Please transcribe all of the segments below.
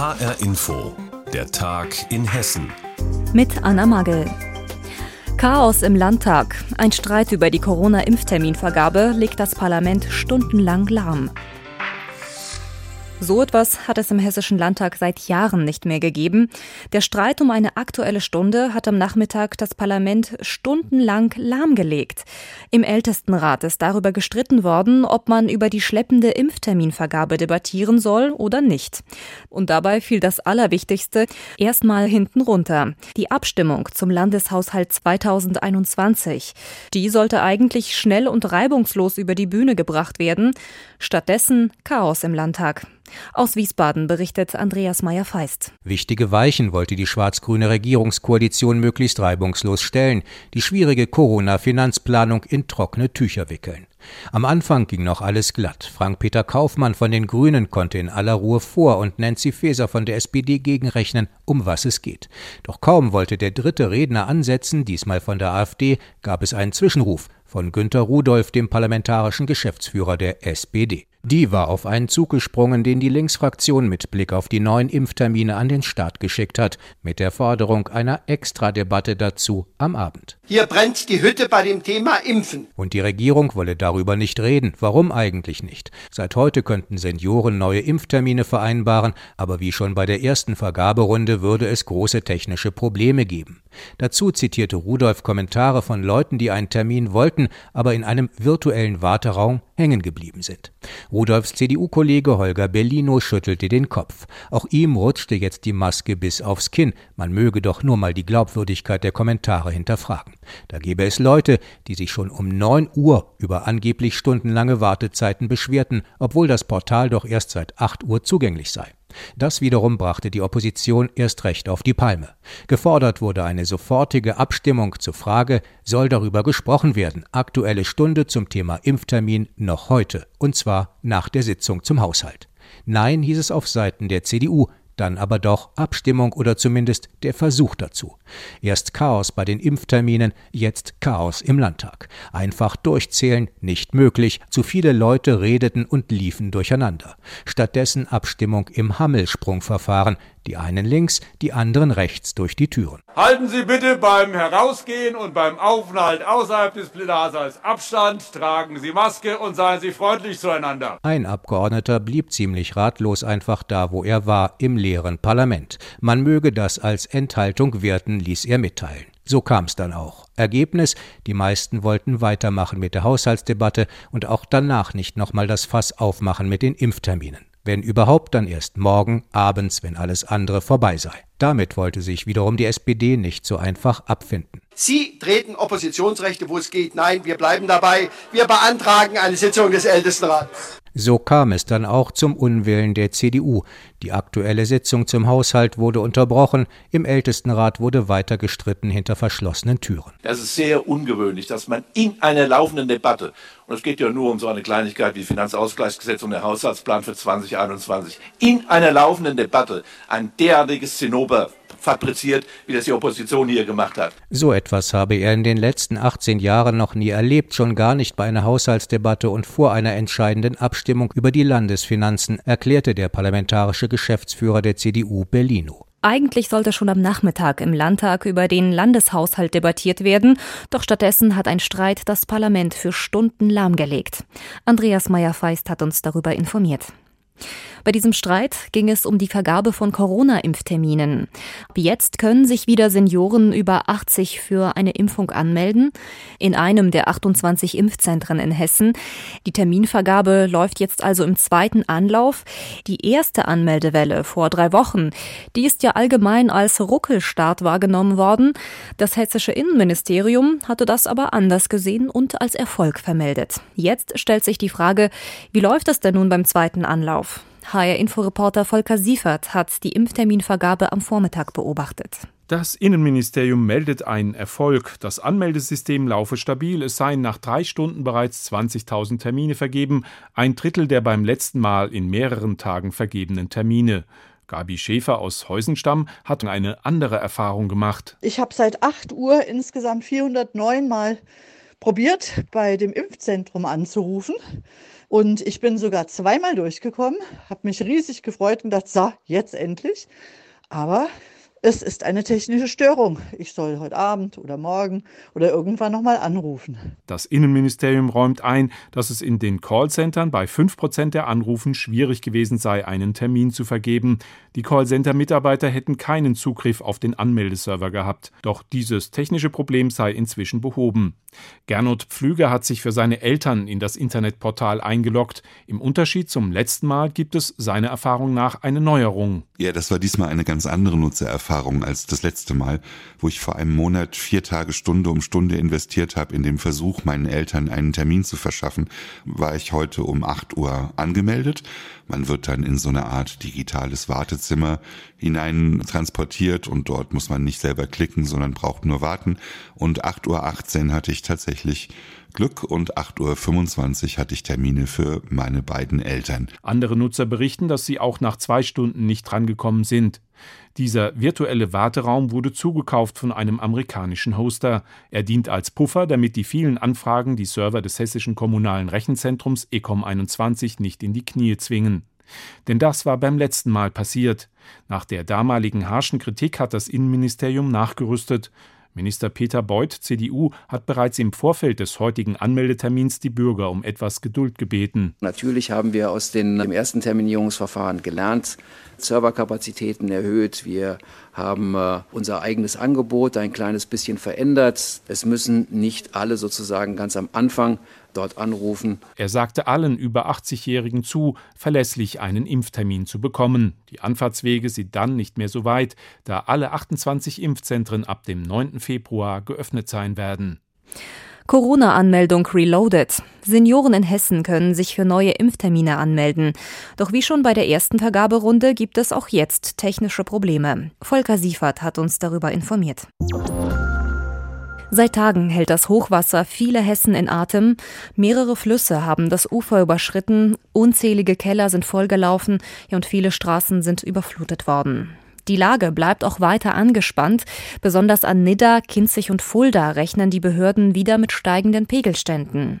HR Info, der Tag in Hessen. Mit Anna Magel. Chaos im Landtag. Ein Streit über die Corona-Impfterminvergabe legt das Parlament stundenlang lahm. So etwas hat es im Hessischen Landtag seit Jahren nicht mehr gegeben. Der Streit um eine aktuelle Stunde hat am Nachmittag das Parlament stundenlang lahmgelegt. Im Ältestenrat ist darüber gestritten worden, ob man über die schleppende Impfterminvergabe debattieren soll oder nicht. Und dabei fiel das Allerwichtigste erstmal hinten runter. Die Abstimmung zum Landeshaushalt 2021. Die sollte eigentlich schnell und reibungslos über die Bühne gebracht werden. Stattdessen Chaos im Landtag. Aus Wiesbaden berichtet Andreas Meyer-Feist. Wichtige Weichen wollte die schwarz-grüne Regierungskoalition möglichst reibungslos stellen, die schwierige Corona-Finanzplanung in trockene Tücher wickeln. Am Anfang ging noch alles glatt. Frank-Peter Kaufmann von den Grünen konnte in aller Ruhe vor und Nancy Faeser von der SPD gegenrechnen, um was es geht. Doch kaum wollte der dritte Redner ansetzen, diesmal von der AfD, gab es einen Zwischenruf von Günter Rudolph, dem parlamentarischen Geschäftsführer der SPD. Die war auf einen Zug gesprungen, den die Linksfraktion mit Blick auf die neuen Impftermine an den Start geschickt hat, mit der Forderung einer Extradebatte dazu am Abend. Hier brennt die Hütte bei dem Thema Impfen. Und die Regierung wolle darüber nicht reden. Warum eigentlich nicht? Seit heute könnten Senioren neue Impftermine vereinbaren, aber wie schon bei der ersten Vergaberunde würde es große technische Probleme geben. Dazu zitierte Rudolf Kommentare von Leuten, die einen Termin wollten, aber in einem virtuellen Warteraum hängen geblieben sind. Rudolfs CDU-Kollege Holger Bellino schüttelte den Kopf. Auch ihm rutschte jetzt die Maske bis aufs Kinn. Man möge doch nur mal die Glaubwürdigkeit der Kommentare hinterfragen. Da gäbe es Leute, die sich schon um neun Uhr über angeblich stundenlange Wartezeiten beschwerten, obwohl das Portal doch erst seit acht Uhr zugänglich sei. Das wiederum brachte die Opposition erst recht auf die Palme. Gefordert wurde eine sofortige Abstimmung zur Frage, soll darüber gesprochen werden, aktuelle Stunde zum Thema Impftermin noch heute, und zwar nach der Sitzung zum Haushalt. Nein, hieß es auf Seiten der CDU, dann aber doch Abstimmung oder zumindest der Versuch dazu. Erst Chaos bei den Impfterminen, jetzt Chaos im Landtag. Einfach durchzählen, nicht möglich, zu viele Leute redeten und liefen durcheinander. Stattdessen Abstimmung im Hammelsprungverfahren, die einen links, die anderen rechts durch die Türen. Halten Sie bitte beim Herausgehen und beim Aufenthalt außerhalb des Plenarsaals Abstand, tragen Sie Maske und seien Sie freundlich zueinander. Ein Abgeordneter blieb ziemlich ratlos einfach da, wo er war, im leeren Parlament. Man möge das als Enthaltung werten, ließ er mitteilen. So kam es dann auch. Ergebnis, die meisten wollten weitermachen mit der Haushaltsdebatte und auch danach nicht nochmal das Fass aufmachen mit den Impfterminen. Wenn überhaupt, dann erst morgen, abends, wenn alles andere vorbei sei. Damit wollte sich wiederum die SPD nicht so einfach abfinden. Sie treten Oppositionsrechte, wo es geht. Nein, wir bleiben dabei. Wir beantragen eine Sitzung des Ältestenrats. So kam es dann auch zum Unwillen der CDU. Die aktuelle Sitzung zum Haushalt wurde unterbrochen, im Ältestenrat wurde weiter gestritten hinter verschlossenen Türen. Das ist sehr ungewöhnlich, dass man in einer laufenden Debatte, und es geht ja nur um so eine Kleinigkeit wie Finanzausgleichsgesetz und der Haushaltsplan für 2021, in einer laufenden Debatte ein derartiges Zinnober fabriziert, wie das die Opposition hier gemacht hat. So etwas habe er in den letzten 18 Jahren noch nie erlebt, schon gar nicht bei einer Haushaltsdebatte und vor einer entscheidenden Abstimmung über die Landesfinanzen, erklärte der parlamentarische Geschäftsführer der CDU Bellino. Eigentlich sollte schon am Nachmittag im Landtag über den Landeshaushalt debattiert werden, doch stattdessen hat ein Streit das Parlament für Stunden lahmgelegt. Andreas Meyer-Feist hat uns darüber informiert. Bei diesem Streit ging es um die Vergabe von Corona-Impfterminen. Jetzt können sich wieder Senioren über 80 für eine Impfung anmelden. In einem der 28 Impfzentren in Hessen. Die Terminvergabe läuft jetzt also im zweiten Anlauf. Die erste Anmeldewelle vor drei Wochen, die ist ja allgemein als Ruckelstart wahrgenommen worden. Das hessische Innenministerium hatte das aber anders gesehen und als Erfolg vermeldet. Jetzt stellt sich die Frage, wie läuft es denn nun beim zweiten Anlauf? HR-Inforeporter Volker Siefert hat die Impfterminvergabe am Vormittag beobachtet. Das Innenministerium meldet einen Erfolg. Das Anmeldesystem laufe stabil. Es seien nach drei Stunden bereits 20.000 Termine vergeben, ein Drittel der beim letzten Mal in mehreren Tagen vergebenen Termine. Gabi Schäfer aus Heusenstamm hat eine andere Erfahrung gemacht. Ich habe seit 8 Uhr insgesamt 409 Mal probiert, bei dem Impfzentrum anzurufen. Und ich bin sogar zweimal durchgekommen, habe mich riesig gefreut und dachte, so, jetzt endlich. Aber es ist eine technische Störung. Ich soll heute Abend oder morgen oder irgendwann nochmal anrufen. Das Innenministerium räumt ein, dass es in den Callcentern bei 5 Prozent der Anrufen schwierig gewesen sei, einen Termin zu vergeben. Die Callcenter-Mitarbeiter hätten keinen Zugriff auf den Anmeldeserver gehabt. Doch dieses technische Problem sei inzwischen behoben. Gernot Pflüger hat sich für seine Eltern in das Internetportal eingeloggt. Im Unterschied zum letzten Mal gibt es seiner Erfahrung nach eine Neuerung. Ja, das war diesmal eine ganz andere Nutzererfahrung als das letzte Mal, wo ich vor einem Monat vier Tage Stunde um Stunde investiert habe in dem Versuch, meinen Eltern einen Termin zu verschaffen, war ich heute um 8 Uhr angemeldet. Man wird dann in so eine Art digitales Wartezimmer hinein transportiert und dort muss man nicht selber klicken, sondern braucht nur warten. Und 8.18 Uhr hatte ich tatsächlich Glück und 8.25 Uhr hatte ich Termine für meine beiden Eltern. Andere Nutzer berichten, dass sie auch nach zwei Stunden nicht drangekommen sind. Dieser virtuelle Warteraum wurde zugekauft von einem amerikanischen Hoster. Er dient als Puffer, damit die vielen Anfragen die Server des hessischen kommunalen Rechenzentrums ECOM 21 nicht in die Knie zwingen. Denn das war beim letzten Mal passiert. Nach der damaligen harschen Kritik hat das Innenministerium nachgerüstet. Minister Peter Beuth, CDU, hat bereits im Vorfeld des heutigen Anmeldetermins die Bürger um etwas Geduld gebeten. Natürlich haben wir aus dem ersten Terminierungsverfahren gelernt, Serverkapazitäten erhöht. Wir haben äh, unser eigenes Angebot ein kleines bisschen verändert. Es müssen nicht alle sozusagen ganz am Anfang dort anrufen. Er sagte allen über 80-Jährigen zu, verlässlich einen Impftermin zu bekommen. Die Anfahrtswege sind dann nicht mehr so weit, da alle 28 Impfzentren ab dem 9. Februar geöffnet sein werden. Corona-Anmeldung reloaded. Senioren in Hessen können sich für neue Impftermine anmelden. Doch wie schon bei der ersten Vergaberunde gibt es auch jetzt technische Probleme. Volker Siefert hat uns darüber informiert. Seit Tagen hält das Hochwasser viele Hessen in Atem. Mehrere Flüsse haben das Ufer überschritten, unzählige Keller sind vollgelaufen und viele Straßen sind überflutet worden. Die Lage bleibt auch weiter angespannt. Besonders an Nidda, Kinzig und Fulda rechnen die Behörden wieder mit steigenden Pegelständen.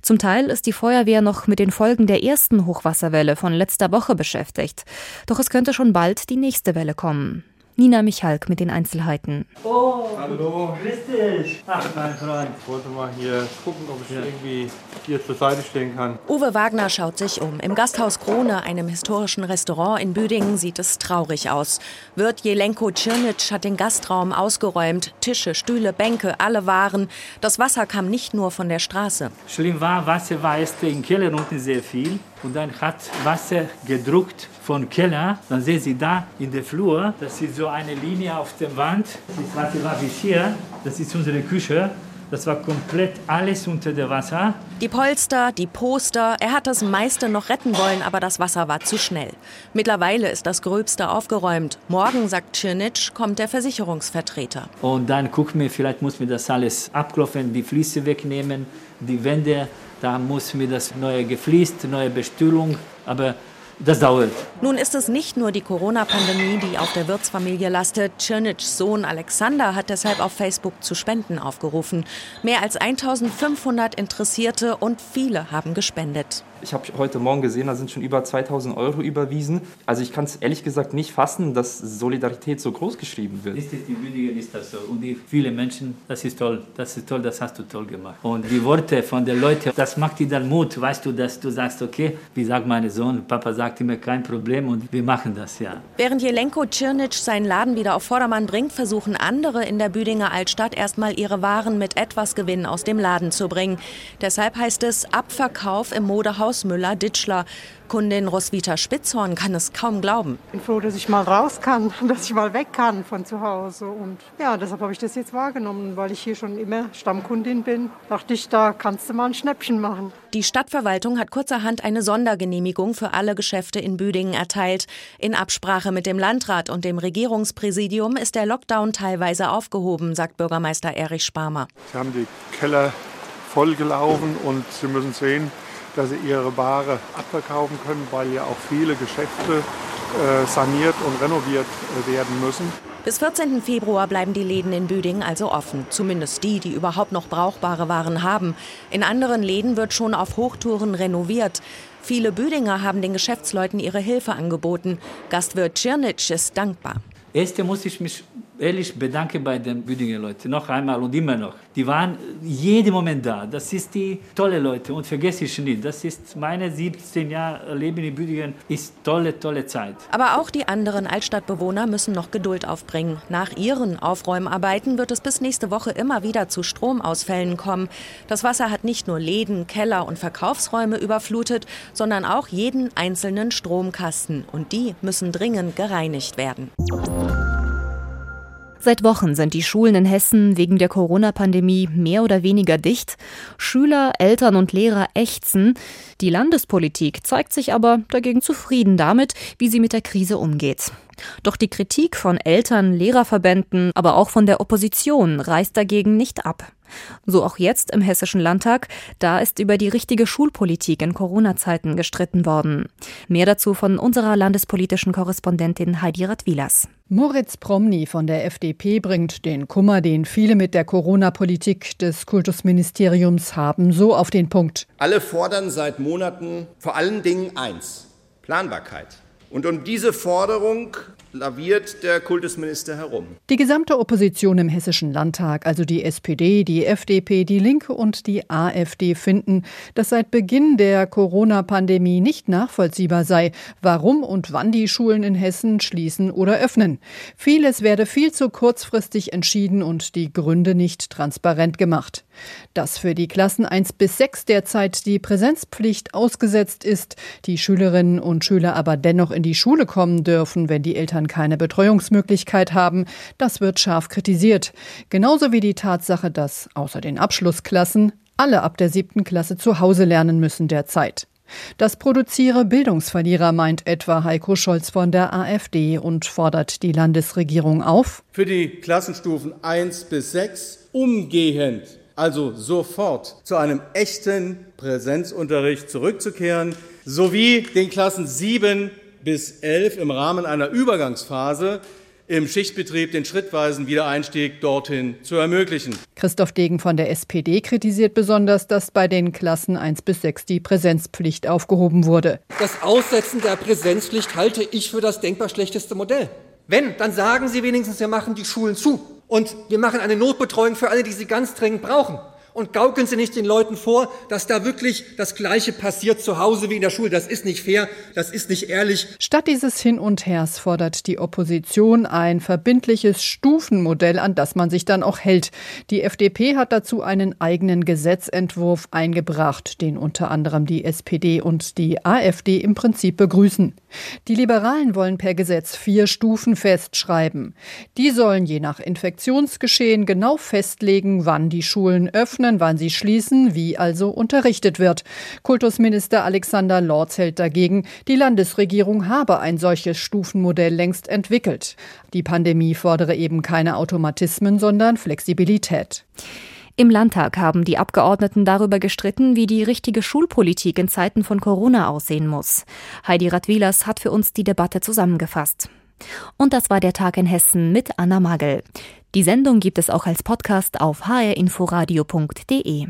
Zum Teil ist die Feuerwehr noch mit den Folgen der ersten Hochwasserwelle von letzter Woche beschäftigt. Doch es könnte schon bald die nächste Welle kommen. Nina Michalk mit den Einzelheiten. Oh, hallo. Grüß dich. Ach, mein Freund. Ich wollte mal hier gucken, ob ich ja. irgendwie hier zur Seite stehen kann. Uwe Wagner schaut sich um. Im Gasthaus Krone, einem historischen Restaurant in Büdingen, sieht es traurig aus. Wirt Jelenko Tschirnitsch hat den Gastraum ausgeräumt. Tische, Stühle, Bänke, alle waren. Das Wasser kam nicht nur von der Straße. Schlimm war, Wasser war erst in Keller unten sehr viel. Und dann hat Wasser gedruckt von Keller. Dann sehen Sie da in der Flur, das ist so eine Linie auf der Wand. Das Wasser war bis hier. Das ist unsere Küche. Das war komplett alles unter dem Wasser. Die Polster, die Poster, er hat das meiste noch retten wollen, aber das Wasser war zu schnell. Mittlerweile ist das Gröbste aufgeräumt. Morgen, sagt Tschirnitsch, kommt der Versicherungsvertreter. Und dann gucken wir, vielleicht muss man das alles abklopfen, die Flüsse wegnehmen, die Wände, da muss mir das neue gefliest, neue Bestühlung. Aber das dauert. Nun ist es nicht nur die Corona-Pandemie, die auf der Wirtsfamilie lastet. Tschirnitschs Sohn Alexander hat deshalb auf Facebook zu Spenden aufgerufen. Mehr als 1500 Interessierte und viele haben gespendet. Ich habe heute Morgen gesehen, da sind schon über 2000 Euro überwiesen. Also ich kann es ehrlich gesagt nicht fassen, dass Solidarität so groß geschrieben wird. Ist es die Würdige, ist das so. Und die viele Menschen, das ist toll, das ist toll, das hast du toll gemacht. Und die Worte von den Leuten, das macht dir dann Mut, weißt du, dass du sagst, okay, wie sagt mein Sohn, Papa sagt immer kein Problem und wir machen das, ja. Während Jelenko Tschirnitsch seinen Laden wieder auf Vordermann bringt, versuchen andere in der Büdinger Altstadt erstmal ihre Waren mit etwas Gewinn aus dem Laden zu bringen. Deshalb heißt es Abverkauf im Modehaus Klaus Müller-Ditschler. Kundin Roswitha Spitzhorn kann es kaum glauben. Ich bin froh, dass ich mal raus kann, dass ich mal weg kann von zu Hause. Und ja, deshalb habe ich das jetzt wahrgenommen, weil ich hier schon immer Stammkundin bin. Dachte ich, da kannst du mal ein Schnäppchen machen. Die Stadtverwaltung hat kurzerhand eine Sondergenehmigung für alle Geschäfte in Büdingen erteilt. In Absprache mit dem Landrat und dem Regierungspräsidium ist der Lockdown teilweise aufgehoben, sagt Bürgermeister Erich Sparmer. Sie haben die Keller vollgelaufen und Sie müssen sehen, dass sie ihre Ware abverkaufen können, weil ja auch viele Geschäfte äh, saniert und renoviert äh, werden müssen. Bis 14. Februar bleiben die Läden in Büdingen also offen. Zumindest die, die überhaupt noch brauchbare Waren haben. In anderen Läden wird schon auf Hochtouren renoviert. Viele Büdinger haben den Geschäftsleuten ihre Hilfe angeboten. Gastwirt Tschirnitsch ist dankbar. Erst muss ich mich ehrlich bedanke bei den Büdinger Leuten noch einmal und immer noch. Die waren jeden Moment da. Das ist die tolle Leute und vergesse ich nie. Das ist meine 17 Jahre Leben in Büdingen ist tolle tolle Zeit. Aber auch die anderen Altstadtbewohner müssen noch Geduld aufbringen. Nach ihren Aufräumarbeiten wird es bis nächste Woche immer wieder zu Stromausfällen kommen. Das Wasser hat nicht nur Läden, Keller und Verkaufsräume überflutet, sondern auch jeden einzelnen Stromkasten und die müssen dringend gereinigt werden. Seit Wochen sind die Schulen in Hessen wegen der Corona-Pandemie mehr oder weniger dicht. Schüler, Eltern und Lehrer ächzen. Die Landespolitik zeigt sich aber dagegen zufrieden damit, wie sie mit der Krise umgeht. Doch die Kritik von Eltern, Lehrerverbänden, aber auch von der Opposition reißt dagegen nicht ab. So auch jetzt im Hessischen Landtag, da ist über die richtige Schulpolitik in Corona-Zeiten gestritten worden. Mehr dazu von unserer landespolitischen Korrespondentin Heidi Radwilas. Moritz Promny von der FDP bringt den Kummer, den viele mit der Corona-Politik des Kultusministeriums haben, so auf den Punkt. Alle fordern seit Monaten vor allen Dingen eins, Planbarkeit. Und um diese Forderung laviert der Kultusminister herum. Die gesamte Opposition im Hessischen Landtag, also die SPD, die FDP, die Linke und die AfD, finden, dass seit Beginn der Corona-Pandemie nicht nachvollziehbar sei, warum und wann die Schulen in Hessen schließen oder öffnen. Vieles werde viel zu kurzfristig entschieden und die Gründe nicht transparent gemacht. Dass für die Klassen 1 bis 6 derzeit die Präsenzpflicht ausgesetzt ist, die Schülerinnen und Schüler aber dennoch in die Schule kommen dürfen, wenn die Eltern keine Betreuungsmöglichkeit haben, das wird scharf kritisiert. Genauso wie die Tatsache, dass außer den Abschlussklassen alle ab der siebten Klasse zu Hause lernen müssen derzeit. Das produziere Bildungsverlierer, meint etwa Heiko Scholz von der AfD und fordert die Landesregierung auf, für die Klassenstufen 1 bis 6 umgehend also sofort zu einem echten Präsenzunterricht zurückzukehren, sowie den Klassen 7 bis 11 im Rahmen einer Übergangsphase im Schichtbetrieb den schrittweisen Wiedereinstieg dorthin zu ermöglichen. Christoph Degen von der SPD kritisiert besonders, dass bei den Klassen 1 bis 6 die Präsenzpflicht aufgehoben wurde. Das Aussetzen der Präsenzpflicht halte ich für das denkbar schlechteste Modell. Wenn, dann sagen Sie wenigstens, wir machen die Schulen zu. Und wir machen eine Notbetreuung für alle, die sie ganz dringend brauchen und gaukeln Sie nicht den Leuten vor, dass da wirklich das Gleiche passiert zu Hause wie in der Schule. Das ist nicht fair, das ist nicht ehrlich. Statt dieses Hin und Hers fordert die Opposition ein verbindliches Stufenmodell, an das man sich dann auch hält. Die FDP hat dazu einen eigenen Gesetzentwurf eingebracht, den unter anderem die SPD und die AfD im Prinzip begrüßen. Die Liberalen wollen per Gesetz vier Stufen festschreiben. Die sollen je nach Infektionsgeschehen genau festlegen, wann die Schulen öffnen öffnen, wann sie schließen, wie also unterrichtet wird. Kultusminister Alexander Lorz hält dagegen, die Landesregierung habe ein solches Stufenmodell längst entwickelt. Die Pandemie fordere eben keine Automatismen, sondern Flexibilität. Im Landtag haben die Abgeordneten darüber gestritten, wie die richtige Schulpolitik in Zeiten von Corona aussehen muss. Heidi Radwilas hat für uns die Debatte zusammengefasst. Und das war der Tag in Hessen mit Anna Magel. Die Sendung gibt es auch als Podcast auf hrinforadio.de.